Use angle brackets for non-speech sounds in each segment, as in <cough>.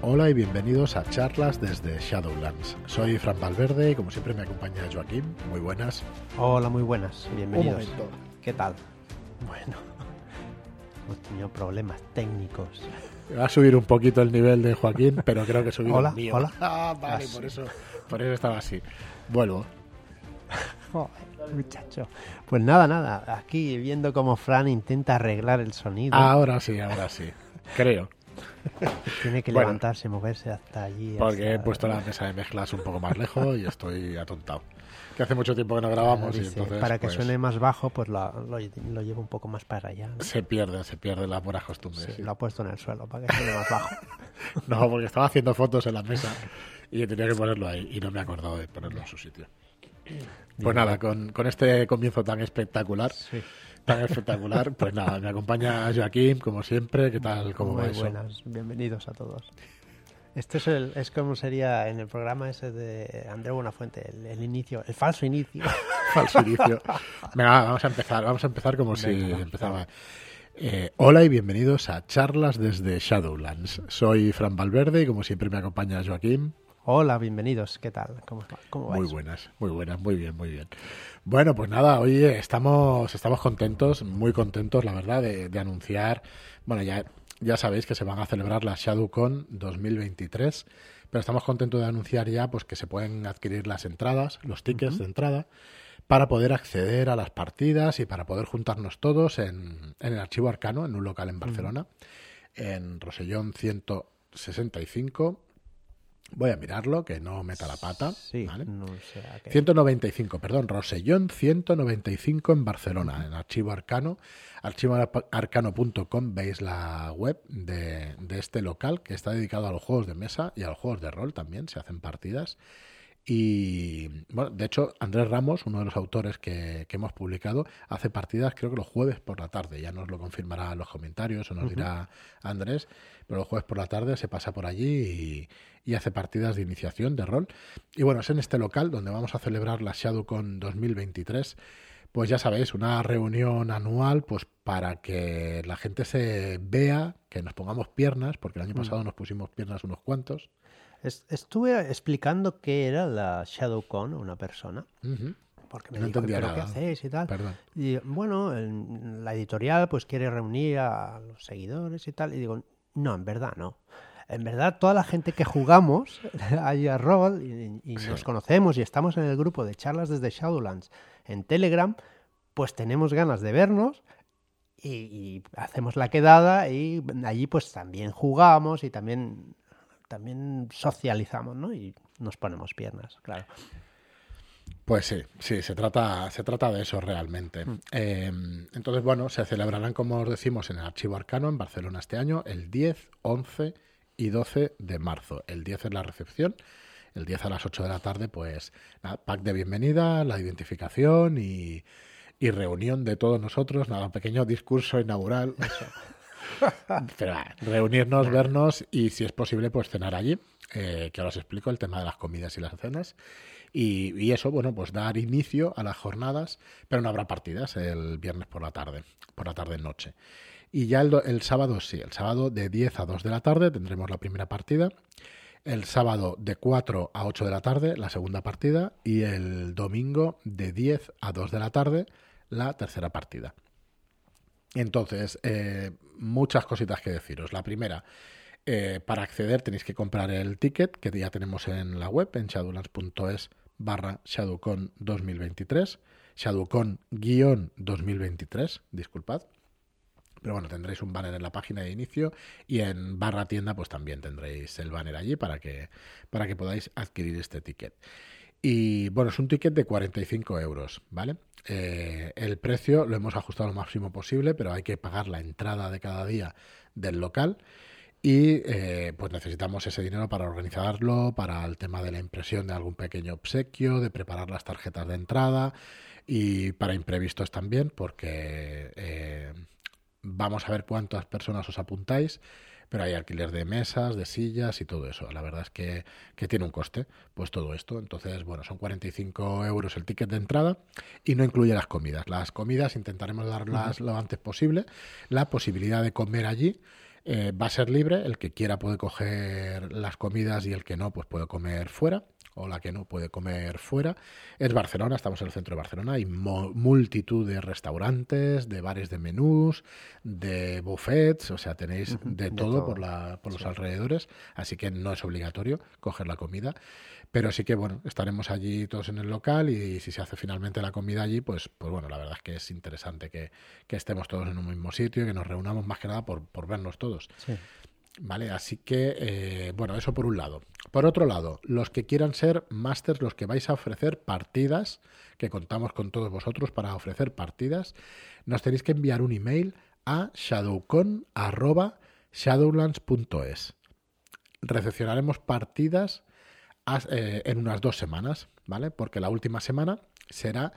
Hola y bienvenidos a charlas desde Shadowlands. Soy Fran Valverde y como siempre me acompaña Joaquín. Muy buenas. Hola, muy buenas. Bienvenidos. Un momento. ¿Qué tal? Bueno, <laughs> hemos tenido problemas técnicos. Va a subir un poquito el nivel de Joaquín, pero creo que subir Hola, el mío. hola. <laughs> Ah, vale, Ah, por eso, por eso estaba así. Vuelvo. <laughs> Joder, muchacho. Pues nada, nada. Aquí viendo cómo Fran intenta arreglar el sonido. Ahora sí, ahora sí. Creo. <laughs> Tiene que bueno. levantarse, moverse hasta allí. Porque he hasta- puesto la mesa de mezclas un poco más lejos y estoy atontado. Que hace mucho tiempo que no grabamos y Dice, entonces para que pues, suene más bajo, pues lo, lo, lo llevo un poco más para allá. ¿no? se pierde, se pierde las buenas costumbres. Sí, sí. Lo ha puesto en el suelo para que suene más bajo. <laughs> No, porque estaba haciendo fotos en la mesa <laughs> y tenía que ponerlo ahí y no me he acordado de ponerlo en su sitio. Pues nada, con, con este comienzo tan espectacular, Sí. Tan espectacular, pues nada, me acompaña Joaquín, como siempre. ¿Qué tal? ¿Cómo Muy eso? buenas, bienvenidos a todos. Esto es, el, es como sería en el programa ese de Andrés Buenafuente, el, el inicio, el falso inicio. <laughs> Falso inicio. Venga, vamos a empezar, vamos a empezar como si Venga, va, empezaba. Eh, hola y bienvenidos a charlas desde Shadowlands. Soy Fran Valverde y como siempre me acompaña Joaquín. Hola, bienvenidos, ¿qué tal? ¿Cómo, cómo vais? Muy buenas, muy buenas, muy bien, muy bien. Bueno, pues nada, hoy estamos, estamos contentos, muy contentos, la verdad, de, de anunciar, bueno, ya, ya sabéis que se van a celebrar la ShadowCon 2023, pero estamos contentos de anunciar ya pues que se pueden adquirir las entradas, los tickets de entrada, para poder acceder a las partidas y para poder juntarnos todos en, en el archivo arcano, en un local en Barcelona, en Rosellón 165. Voy a mirarlo, que no meta la pata. Sí, ¿vale? no sé a qué. 195, perdón, Rosellón 195 en Barcelona, en Archivo Arcano. Archivoarcano.com veis la web de, de este local que está dedicado a los juegos de mesa y a los juegos de rol también, se hacen partidas. Y bueno, de hecho, Andrés Ramos, uno de los autores que, que hemos publicado, hace partidas creo que los jueves por la tarde. Ya nos lo confirmará en los comentarios o nos dirá Andrés. Pero los jueves por la tarde se pasa por allí y, y hace partidas de iniciación de rol. Y bueno, es en este local donde vamos a celebrar la ShadowCon 2023. Pues ya sabéis, una reunión anual pues para que la gente se vea, que nos pongamos piernas, porque el año pasado nos pusimos piernas unos cuantos. Es- estuve explicando qué era la ShadowCon a una persona, porque me No dijo, ¿pero qué nada. hacéis y tal? Perdón. Y bueno, el- la editorial pues quiere reunir a los seguidores y tal. Y digo, no, en verdad no. En verdad, toda la gente que jugamos <laughs> a rol y, y Sí. nos conocemos y estamos en el grupo de charlas desde Shadowlands en Telegram, pues tenemos ganas de vernos y, y hacemos la quedada y allí pues también jugamos y también, también socializamos, ¿no? Y nos ponemos piernas, claro. Pues sí, sí, se trata, se trata de eso realmente. Eh, entonces, bueno, se celebrarán, como os decimos, en el Archivo Arcano en Barcelona este año, el 10, 11 y 12 de marzo. El 10 es la recepción, el 10 a las 8 de la tarde, pues nada, pack de bienvenida, la identificación y, y reunión de todos nosotros, nada, un pequeño discurso inaugural. <laughs> <laughs> Pero ah, reunirnos, vernos y si es posible, pues cenar allí, eh, que ahora os explico el tema de las comidas y las cenas. Y, y eso, bueno, pues dar inicio a las jornadas, pero no habrá partidas el viernes por la tarde, por la tarde-noche. Y ya el, el sábado sí, el sábado de 10 a 2 de la tarde tendremos la primera partida. El sábado de 4 a 8 de la tarde la segunda partida. Y el domingo de 10 a 2 de la tarde la tercera partida. Entonces, eh, muchas cositas que deciros. La primera, eh, para acceder tenéis que comprar el ticket que ya tenemos en la web, en shadowlands.es barra shadowcon 2023, shadowcon-2023, disculpad. Pero bueno, tendréis un banner en la página de inicio y en barra tienda pues también tendréis el banner allí para que, para que podáis adquirir este ticket. Y bueno, es un ticket de 45 euros, ¿vale? Eh, el precio lo hemos ajustado lo máximo posible, pero hay que pagar la entrada de cada día del local y eh, pues necesitamos ese dinero para organizarlo, para el tema de la impresión de algún pequeño obsequio, de preparar las tarjetas de entrada y para imprevistos también, porque eh, vamos a ver cuántas personas os apuntáis, pero hay alquiler de mesas, de sillas y todo eso. La verdad es que, que tiene un coste, pues todo esto. Entonces, bueno, son 45 euros el ticket de entrada y no incluye las comidas. Las comidas intentaremos darlas lo antes posible. La posibilidad de comer allí Eh, va a ser libre, el que quiera puede coger las comidas y el que no, pues puede comer fuera o la que no puede comer fuera. Es Barcelona, estamos en el centro de Barcelona, hay multitud de restaurantes, de bares de menús, de buffets, o sea, tenéis de, todo, por, la, por los alrededores, así que no es obligatorio coger la comida. Pero sí que, bueno, estaremos allí todos en el local y si se hace finalmente la comida allí, pues, pues bueno, la verdad es que es interesante que, estemos todos en un mismo sitio y que nos reunamos más que nada por, por vernos todos. ¿Vale? Así que, eh, bueno, eso por un lado. Por otro lado, los que quieran ser masters, los que vais a ofrecer partidas, que contamos con todos vosotros para ofrecer partidas, nos tenéis que enviar un email a shadowcon.shadowlands.es. Recepcionaremos partidas eh, en unas dos semanas, ¿vale? Porque la última semana será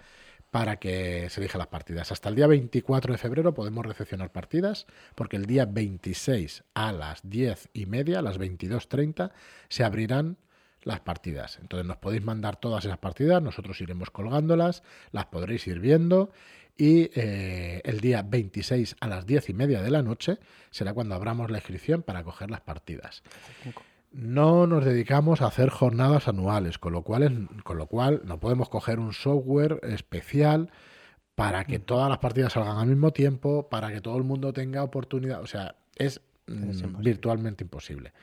para que se elijan las partidas. Hasta el día 24 de febrero podemos recepcionar partidas, porque el día 26 a las 10 y media, a las 22.30, se abrirán las partidas. Entonces nos podéis mandar todas esas partidas, nosotros iremos colgándolas, las podréis ir viendo y eh, el día 26 a las 10 y media de la noche será cuando abramos la inscripción para coger las partidas no nos dedicamos a hacer jornadas anuales, con lo cual, con lo cual no podemos coger un software especial para que todas las partidas salgan al mismo tiempo, para que todo el mundo tenga oportunidad. O sea, es, mm, virtualmente imposible.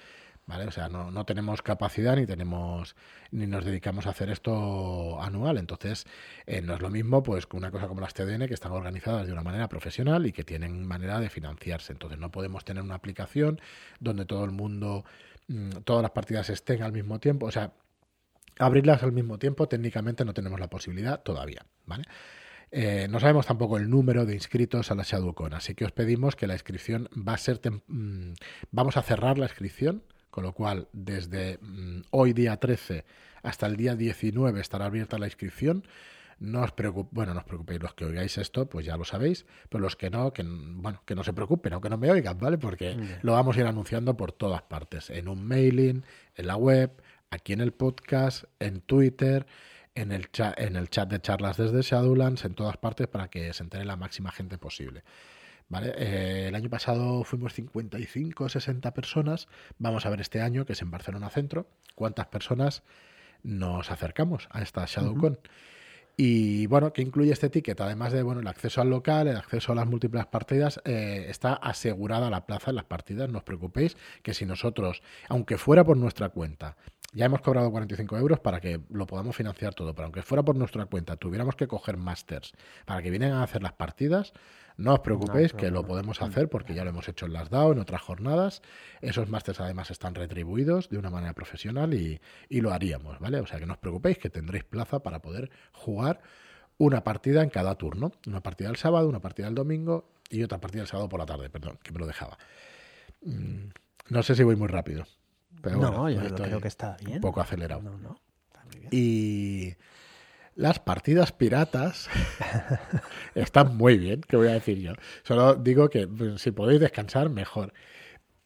¿Vale? O sea, no, no, tenemos capacidad ni tenemos ni nos dedicamos a hacer esto anual. Entonces, eh, no es lo mismo pues que una cosa como las TDN que están organizadas de una manera profesional y que tienen manera de financiarse. Entonces, no podemos tener una aplicación donde todo el mundo todas las partidas estén al mismo tiempo. O sea, abrirlas al mismo tiempo técnicamente no tenemos la posibilidad todavía, ¿vale? Eh, no sabemos tampoco el número de inscritos a la ShadowCon, así que os pedimos que la inscripción va a ser... Mm, vamos a cerrar la inscripción, con lo cual desde mm, hoy día 13 hasta el día 19 estará abierta la inscripción. No os preocupéis, bueno, no os preocupéis, los que oigáis esto, pues ya lo sabéis, pero los que no, que bueno, que no se preocupen, aunque no me oigan, ¿vale? Porque lo vamos a ir anunciando por todas partes, en un mailing, en la web, aquí en el podcast, en Twitter, en el chat, en el chat de charlas desde Shadowlands, en todas partes para que se entere la máxima gente posible. ¿Vale? Eh, el año pasado fuimos 55, 60 personas. Vamos a ver este año, que es en Barcelona Centro, cuántas personas nos acercamos a esta ShadowCon. Y bueno, ¿qué incluye este ticket? Además de bueno, el acceso al local, el acceso a las múltiples partidas, eh, está asegurada la plaza en las partidas. No os preocupéis que si nosotros, aunque fuera por nuestra cuenta, ya hemos cobrado 45 euros para que lo podamos financiar todo, pero aunque fuera por nuestra cuenta, tuviéramos que coger masters para que vienen a hacer las partidas, no os preocupéis que lo podemos hacer porque ya lo hemos hecho en las DAO, en otras jornadas. Esos másters además están retribuidos de una manera profesional y, lo haríamos, ¿vale? O sea que no os preocupéis que tendréis plaza para poder jugar una partida en cada turno. Una partida el sábado, una partida el domingo y otra partida el sábado por la tarde, perdón, que me lo dejaba. Mm, no sé si voy muy rápido. Pero no, yo creo que está bien. Un poco acelerado. Y las partidas piratas <laughs> están muy bien, ¿qué voy a decir yo? Solo digo que pues, si podéis descansar, mejor.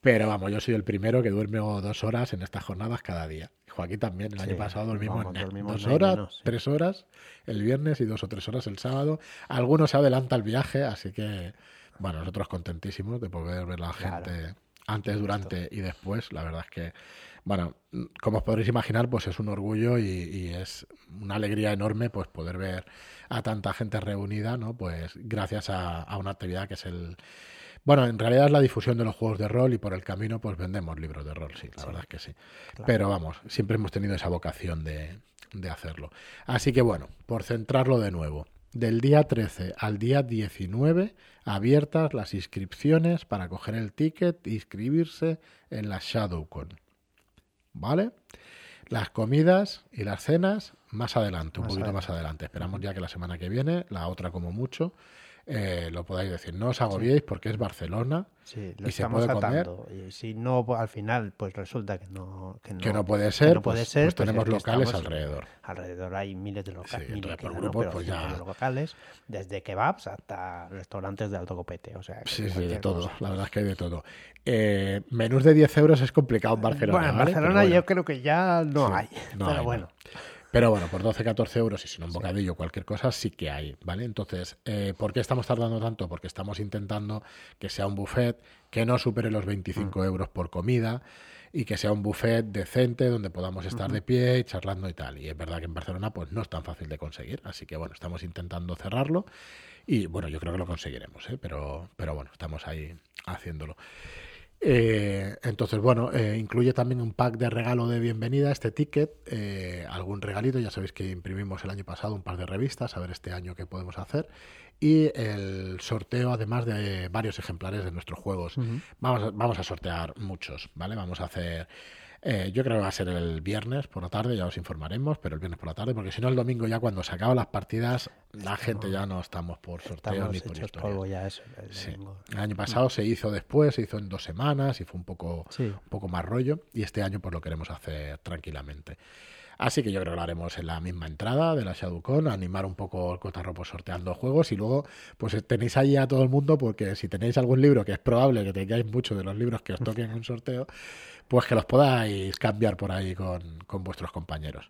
Pero vamos, yo soy el primero que duerme dos horas en estas jornadas cada día. Joaquín también, el año pasado dormimos, dos horas, tres horas el viernes y dos o tres horas el sábado. Algunos se adelanta el viaje, así que, bueno, nosotros contentísimos de poder ver a la gente antes, durante y después. La verdad es que bueno, como os podréis imaginar, pues es un orgullo y, es una alegría enorme pues poder ver a tanta gente reunida, ¿no? Pues gracias a, una actividad que es el bueno, en realidad es la difusión de los juegos de rol y por el camino pues vendemos libros de rol, sí, la verdad es que sí. Pero vamos, siempre hemos tenido esa vocación de, de hacerlo. Así que bueno, por centrarlo de nuevo, del día 13 al día 19 abiertas las inscripciones para coger el ticket e inscribirse en la ShadowCon. ¿vale? Las comidas y las cenas más adelante, un poquito más adelante. Esperamos ya que la semana que viene, la otra como mucho, eh, lo podáis decir. No os agobiéis porque es Barcelona y se puede comer. Y si no, al final, pues resulta que no, que no, puede ser, pues, pues, tenemos locales alrededor. Alrededor hay miles de locales, pues locales, desde kebabs hasta restaurantes de alto copete. O sea, sí, sí, de todo. La verdad es que hay de todo. Eh, menús de 10 euros es complicado en Barcelona. Bueno, en Barcelona yo creo que ya no hay. pero bueno. Pero bueno, por 12, 14 euros y sin un bocadillo, cualquier cosa, sí que hay, ¿vale? Entonces, eh, ¿por qué estamos tardando tanto? Porque estamos intentando que sea un buffet que no supere los 25 Mm. euros por comida y que sea un buffet decente donde podamos estar de pie y charlando y tal. Y es verdad que en Barcelona pues no es tan fácil de conseguir, así que bueno, estamos intentando cerrarlo y bueno, yo creo que lo conseguiremos, ¿eh? pero, pero bueno, estamos ahí haciéndolo. Eh, entonces, bueno, eh, incluye también un pack de regalo de bienvenida, este ticket, eh, algún regalito, ya sabéis que imprimimos el año pasado un par de revistas, a ver este año qué podemos hacer, y el sorteo además de varios ejemplares de nuestros juegos. vamos, a, vamos a sortear muchos, ¿vale? Vamos a hacer... eh, yo creo que va a ser el viernes por la tarde, ya os informaremos, pero el viernes por la tarde, porque si no el domingo ya cuando se acaban las partidas, la gente ya no estamos por sorteo Estamos ni por polvo ya eso. el Sí. domingo. El año pasado se hizo después, se hizo en dos semanas y fue un poco, Sí. un poco más rollo. Y este año pues lo queremos hacer tranquilamente. Así que yo creo que lo haremos en la misma entrada de la ShadowCon, animar un poco el cotarro sorteando juegos y luego pues tenéis ahí a todo el mundo porque si tenéis algún libro, que es probable que tengáis muchos de los libros que os toquen en un sorteo, pues que los podáis cambiar por ahí con, con vuestros compañeros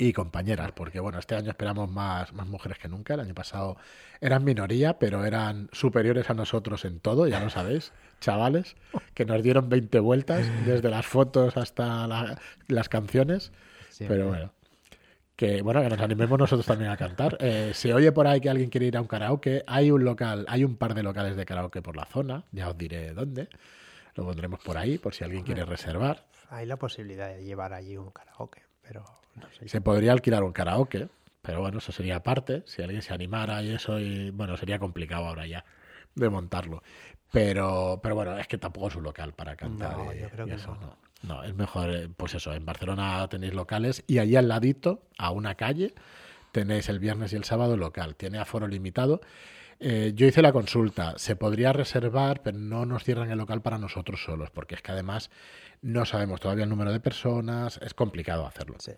y compañeras, porque bueno, este año esperamos más, más mujeres que nunca. El año pasado eran minoría, pero eran superiores a nosotros en todo, ya lo sabéis, chavales, que nos dieron 20 vueltas, desde las fotos hasta la- las canciones. Siempre. Pero bueno, que bueno, que nos animemos nosotros también a cantar. Eh, se oye por ahí que alguien quiere ir a un karaoke. Hay un local, hay un par de locales de karaoke por la zona, ya os diré dónde. Lo pondremos por ahí, por si alguien quiere reservar. Hay la posibilidad de llevar allí un karaoke, pero no sé. Se podría alquilar un karaoke, pero bueno, eso sería aparte. Si alguien se animara y eso, y bueno, sería complicado ahora ya de montarlo. Pero, pero bueno, es que tampoco es un local para cantar. No, y- yo creo y que eso, no. no. Es mejor, eh, pues eso, en Barcelona tenéis locales y allí al ladito, a una calle, tenéis el viernes y el sábado local. Tiene aforo limitado. Eh, yo hice la consulta, se podría reservar, pero no nos cierran el local para nosotros solos, porque es que además no sabemos todavía el número de personas, es complicado hacerlo. Sí.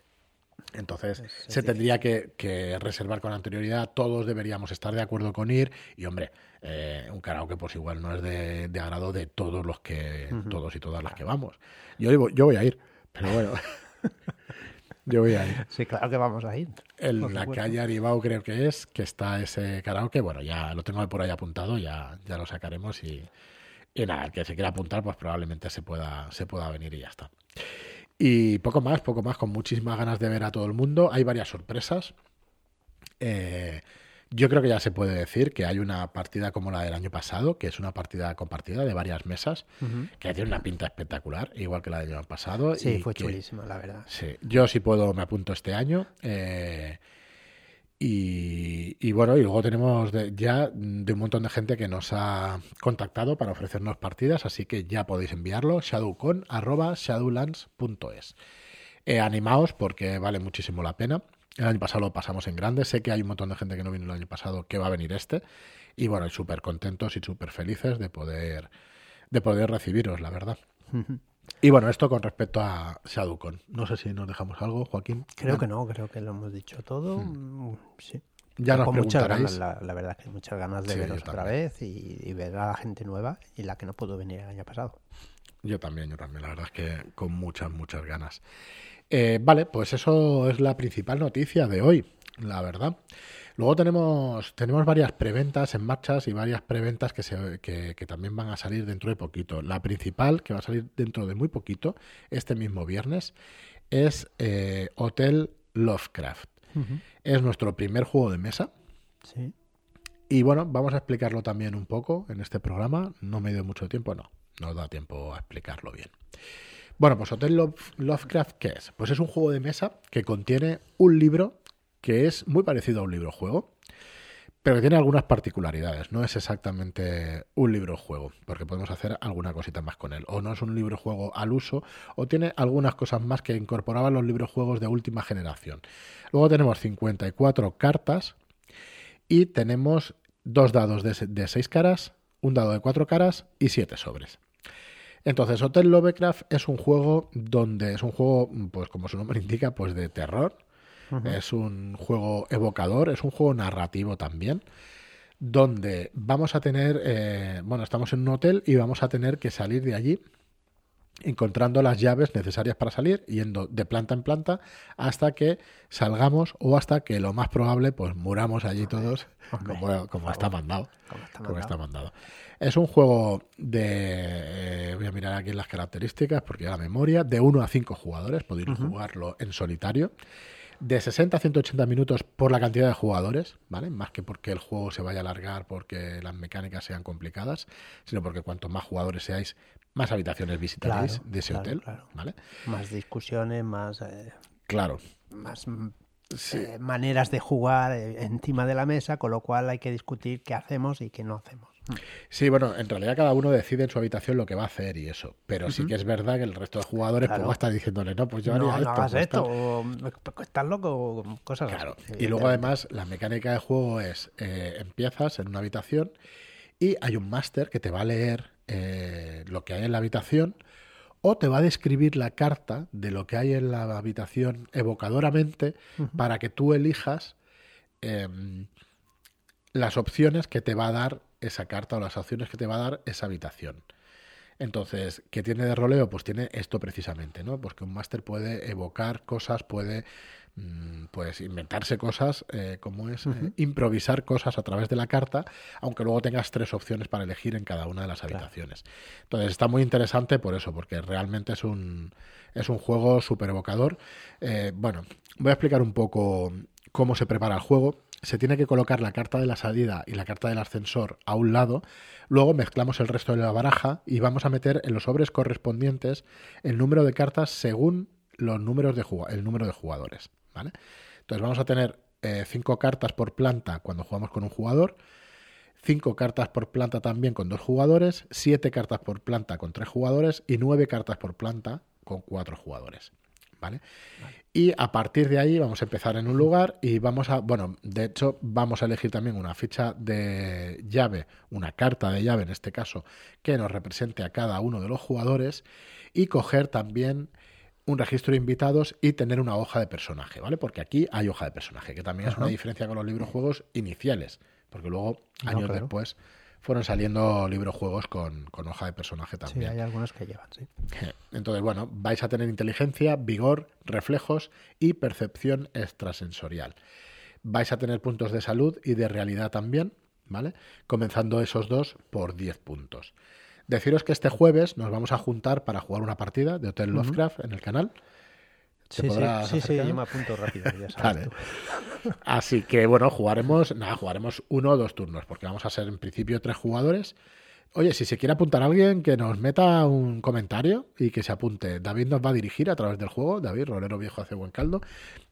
Entonces, Es- es se tendría que, que reservar con anterioridad, todos deberíamos estar de acuerdo con ir, y hombre, eh, un karaoke pues igual no es de, de agrado de todos los que, todos y todas las que vamos. Yo, digo- yo voy a ir, pero bueno, <laughs> yo voy a ir. Sí, claro que vamos a ir. En la calle Aribau creo que es, que está ese karaoke, bueno, ya lo tengo por ahí apuntado, ya, ya lo sacaremos y, y nada, el que se quiera apuntar pues probablemente se pueda, se pueda venir y ya está. Y poco más, poco más, con muchísimas ganas de ver a todo el mundo. Hay varias sorpresas. Eh, yo creo que ya se puede decir que hay una partida como la del año pasado, que es una partida compartida de varias mesas, que tiene una pinta espectacular, igual que la del año pasado. Sí, y fue que- chulísima, la verdad. Sí, yo si puedo me apunto este año. eh, y, bueno, y luego tenemos de- ya de un montón de gente que nos ha contactado para ofrecernos partidas, así que ya podéis enviarlo, shadowcon.shadowlands.es. Eh, animaos porque vale muchísimo la pena. El año pasado lo pasamos en grande, sé que hay un montón de gente que no vino el año pasado que va a venir este. Y bueno, súper contentos y súper felices de poder, de poder recibiros, la verdad. Y bueno, esto con respecto a ShadowCon. No sé si nos dejamos algo, Joaquín. Creo que no, creo que lo hemos dicho todo. Mm, Sí. Ya nos Con muchas ganas, la, la verdad que muchas ganas de Sí, veros otra vez y, y ver a la gente nueva y la que no pudo venir el año pasado. Yo también, yo también. La verdad es que con muchas, muchas ganas. Eh, vale, pues eso es la principal noticia de hoy, la verdad. Luego tenemos, tenemos varias preventas en marchas y varias preventas que, se, que, que también van a salir dentro de poquito. La principal, que va a salir dentro de muy poquito, este mismo viernes, es eh, Hotel Lovecraft. Es nuestro primer juego de mesa. Sí. Y bueno, vamos a explicarlo también un poco en este programa. No me dio mucho tiempo, no. No nos da tiempo a explicarlo bien. Bueno, pues Hotel Love- Lovecraft, ¿qué es? Pues es un juego de mesa que contiene un libro que es muy parecido a un libro juego, pero que tiene algunas particularidades. No es exactamente un libro juego, porque podemos hacer alguna cosita más con él. O no es un libro juego al uso, o tiene algunas cosas más que incorporaban los libros juegos de última generación. Luego tenemos 54 cartas y tenemos dos dados de, se- de seis caras, un dado de cuatro caras y siete sobres. Entonces, Hotel Lovecraft es un juego donde es un juego, pues como su nombre indica, pues de terror. Es un juego evocador, es un juego narrativo también, donde vamos a tener, eh, bueno, estamos en un hotel y vamos a tener que salir de allí encontrando las llaves necesarias para salir, yendo de planta en planta hasta que salgamos o hasta que lo más probable, pues muramos allí todos como, está mandado. Como está como mandado. está mandado. Es un juego de. eh, voy a mirar aquí las características porque la memoria. De 1 a 5 jugadores. Podéis jugarlo en solitario. De 60 a 180 minutos por la cantidad de jugadores, ¿vale? Más que porque el juego se vaya a alargar porque las mecánicas sean complicadas, sino porque cuanto más jugadores seáis, más habitaciones visitaréis Claro, de ese claro, hotel, claro. ¿vale? Más discusiones, más, eh, Claro. más mm, eh, maneras de jugar eh, encima de la mesa, con lo cual hay que discutir qué hacemos y qué no hacemos. Sí, bueno, en realidad cada uno decide en su habitación lo que va a hacer y eso. Pero sí que es verdad que el resto de jugadores pues, Claro. va a estar diciéndole, no, pues yo haría no, esto. hagas pues, esto, tal". o, "Pues estás loco, o cosas Claro. así. Y luego además la mecánica de juego es, eh, empiezas en una habitación y hay un máster que te va a leer eh, lo que hay en la habitación o te va a describir la carta de lo que hay en la habitación evocadoramente para que tú elijas em, las opciones que te va a dar esa carta o las opciones que te va a dar esa habitación. Entonces, ¿qué tiene de roleo? Pues tiene esto precisamente, ¿no? Pues que un máster puede evocar cosas, puede mm, pues inventarse cosas, eh, como es eh, improvisar cosas a través de la carta, aunque luego tengas tres opciones para elegir en cada una de las habitaciones. Entonces está muy interesante por eso, porque realmente es un, es un juego súper evocador. Eh, bueno, voy a explicar un poco cómo se prepara el juego. Se tiene que colocar la carta de la salida y la carta del ascensor a un lado. Luego mezclamos el resto de la baraja y vamos a meter en los sobres correspondientes el número de cartas según los números de el número de jugadores. ¿vale? Entonces vamos a tener eh, cinco cartas por planta cuando jugamos con un jugador, cinco cartas por planta también con dos jugadores, siete cartas por planta con tres jugadores y nueve cartas por planta con cuatro jugadores. ¿Vale? Y a partir de ahí vamos a empezar en un lugar y vamos a, bueno, de hecho vamos a elegir también una ficha de llave, una carta de llave en este caso, que nos represente a cada uno de los jugadores y coger también un registro de invitados y tener una hoja de personaje, ¿vale? Porque aquí hay hoja de personaje, que también es una diferencia con los libros juegos iniciales, porque luego, No, años claro. después, fueron saliendo libros juegos con, con hoja de personaje Sí, también. hay algunos que llevan, sí. <laughs> Entonces, bueno, vais a tener inteligencia, vigor, reflejos y percepción extrasensorial. Vais a tener puntos de salud y de realidad también, ¿vale? Comenzando esos dos por 10 puntos. Deciros que este jueves nos vamos a juntar para jugar una partida de Hotel Lovecraft en el canal. ¿Te Sí, sí, sí, sí, acercar? yo me apunto rápido, ya sabes Vale. Así que bueno, jugaremos, nada, jugaremos uno o dos turnos, porque vamos a ser en principio tres jugadores. Oye, si se quiere apuntar alguien, que nos meta un comentario y que se apunte. David nos va a dirigir a través del juego. David, rolero viejo hace buen caldo.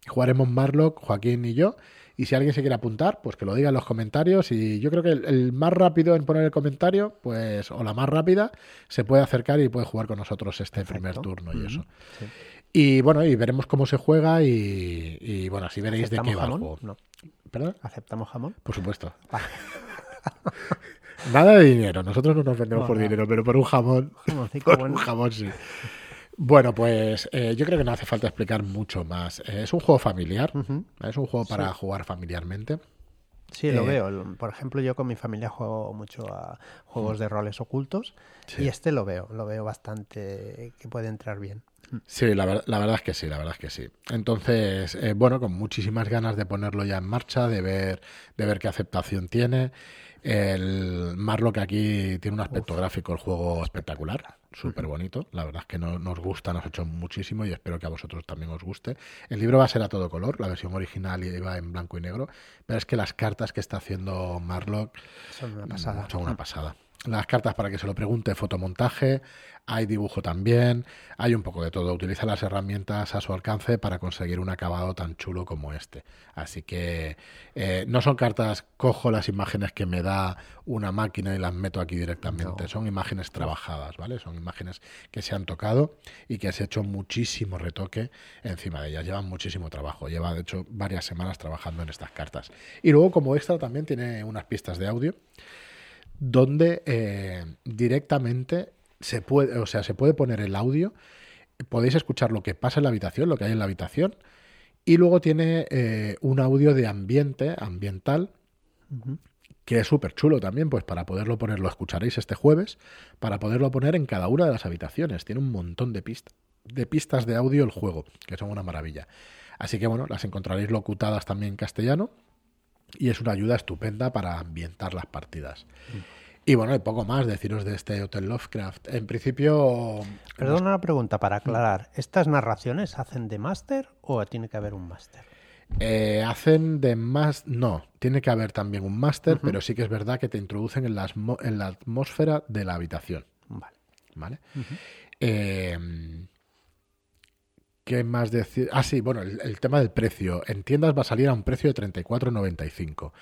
Jugaremos Marlock, Joaquín y yo. Y si alguien se quiere apuntar, pues que lo diga en los comentarios. Y yo creo que el, el más rápido en poner el comentario, pues, o la más rápida, se puede acercar y puede jugar con nosotros este primer turno y eso. Sí. Y bueno, y veremos cómo se juega y, y, bueno, así veréis de qué ¿Aceptamos va el juego. No. ¿Perdón? ¿Aceptamos jamón? Por supuesto. Vale. <laughs> Nada de dinero. Nosotros no nos vendemos por dinero, pero por un jamón. <laughs> Jamoncito Por bueno. un jamón, sí. Bueno, pues eh, yo creo que no hace falta explicar mucho más. Eh, es un juego familiar. Es un juego para jugar familiarmente. Sí, lo Eh, veo. Por ejemplo, yo con mi familia juego mucho a juegos de roles ocultos Sí. y este lo veo, lo veo bastante que puede entrar bien. Sí, la, ver- la verdad es que sí, la verdad es que sí. Entonces, eh, bueno, con muchísimas ganas de ponerlo ya en marcha, de ver, de ver qué aceptación tiene. El Marlock aquí tiene un aspecto gráfico, el juego espectacular, súper bonito. La verdad es que no- nos gusta, nos ha hecho muchísimo y espero que a vosotros también os guste. El libro va a ser a todo color, la versión original iba en blanco y negro, pero es que las cartas que está haciendo Marlock Son una pasada. son una pasada. Las cartas para que se lo pregunte, fotomontaje, hay dibujo también, hay un poco de todo. Utiliza las herramientas a su alcance para conseguir un acabado tan chulo como este. Así que eh, no son cartas, cojo las imágenes que me da una máquina y las meto aquí directamente. No. Son imágenes trabajadas, ¿vale? Son imágenes que se han tocado y que se ha hecho muchísimo retoque encima de ellas. Llevan muchísimo trabajo. Lleva, de hecho, varias semanas trabajando en estas cartas. Y luego, como extra, también tiene unas pistas de audio donde eh, directamente se puede, o sea, se puede poner el audio, podéis escuchar lo que pasa en la habitación, lo que hay en la habitación, y luego tiene eh, un audio de ambiente, ambiental, que es súper chulo también, pues para poderlo poner, lo escucharéis este jueves, para poderlo poner en cada una de las habitaciones. Tiene un montón de pistas de pistas de audio el juego, que son una maravilla. Así que bueno, las encontraréis locutadas también en castellano y es una ayuda estupenda para ambientar las partidas. Y bueno, hay poco más deciros de este Hotel Lovecraft. En principio... Perdona una pregunta para aclarar. ¿Estas narraciones hacen de máster o tiene que haber un máster? Eh, hacen de más... No, tiene que haber también un máster, pero sí que es verdad que te introducen en la, en la atmósfera de la habitación. Vale. ¿Vale? eh, ¿Qué más decir? Ah, sí, bueno, el, tema del precio. En tiendas va a salir a un precio de 34,95.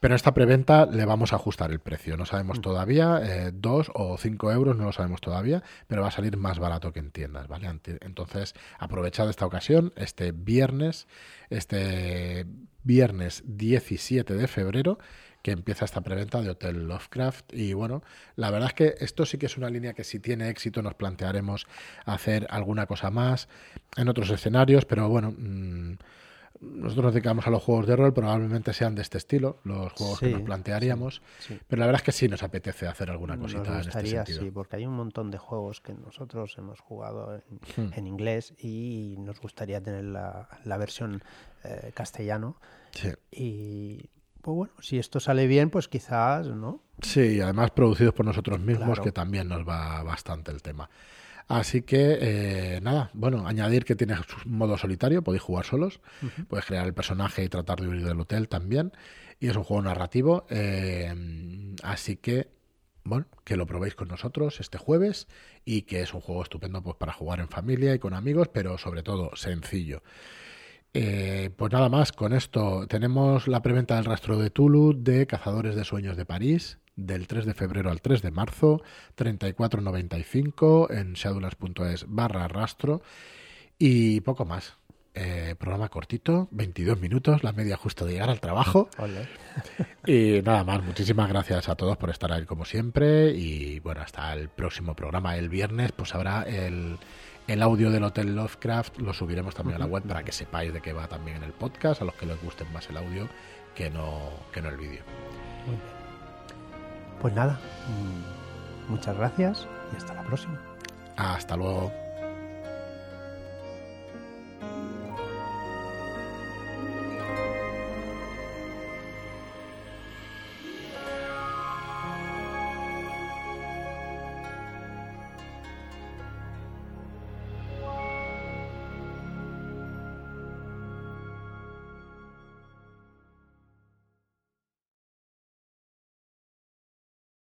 Pero en esta preventa le vamos a ajustar el precio. No sabemos mm. todavía, eh, dos o cinco euros, no lo sabemos todavía, pero va a salir más barato que en tiendas, ¿vale? Entonces, aprovechad esta ocasión, este viernes, este viernes 17 de febrero, que empieza esta preventa de Hotel Lovecraft. Y bueno, la verdad es que esto sí que es una línea que si tiene éxito nos plantearemos hacer alguna cosa más en otros escenarios, pero bueno... Mm, nosotros nos dedicamos a los juegos de rol, probablemente sean de este estilo, los juegos que nos plantearíamos. Pero la verdad es que sí nos apetece hacer alguna cosita en este sentido. Sí, porque hay un montón de juegos que nosotros hemos jugado en, hmm. inglés y nos gustaría tener la, versión eh, castellano. Sí. Y pues bueno, si esto sale bien, pues quizás, ¿no? Sí, además producidos por nosotros mismos, que también nos va bastante el tema. Así que, eh, nada, bueno, añadir que tiene su modo solitario, podéis jugar solos, puedes crear el personaje y tratar de huir del hotel también, y es un juego narrativo, eh, así que, bueno, que lo probéis con nosotros este jueves y que es un juego estupendo pues, para jugar en familia y con amigos, pero sobre todo sencillo. Eh, pues nada más, con esto tenemos la preventa del rastro de Tulu de Cazadores de Sueños de París, del 3 de febrero al 3 de marzo, 34.95 en shadowlands.es barra rastro y poco más. Eh, programa cortito, 22 minutos, la media justo de llegar al trabajo. y nada más, muchísimas gracias a todos por estar ahí como siempre y bueno, hasta el próximo programa el viernes, pues habrá el el audio del Hotel Lovecraft lo subiremos también a la web para que sepáis de qué va también en el podcast, a los que les guste más el audio que no, que no el vídeo. Pues nada, mm, muchas gracias y hasta la próxima. Hasta luego.